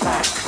back.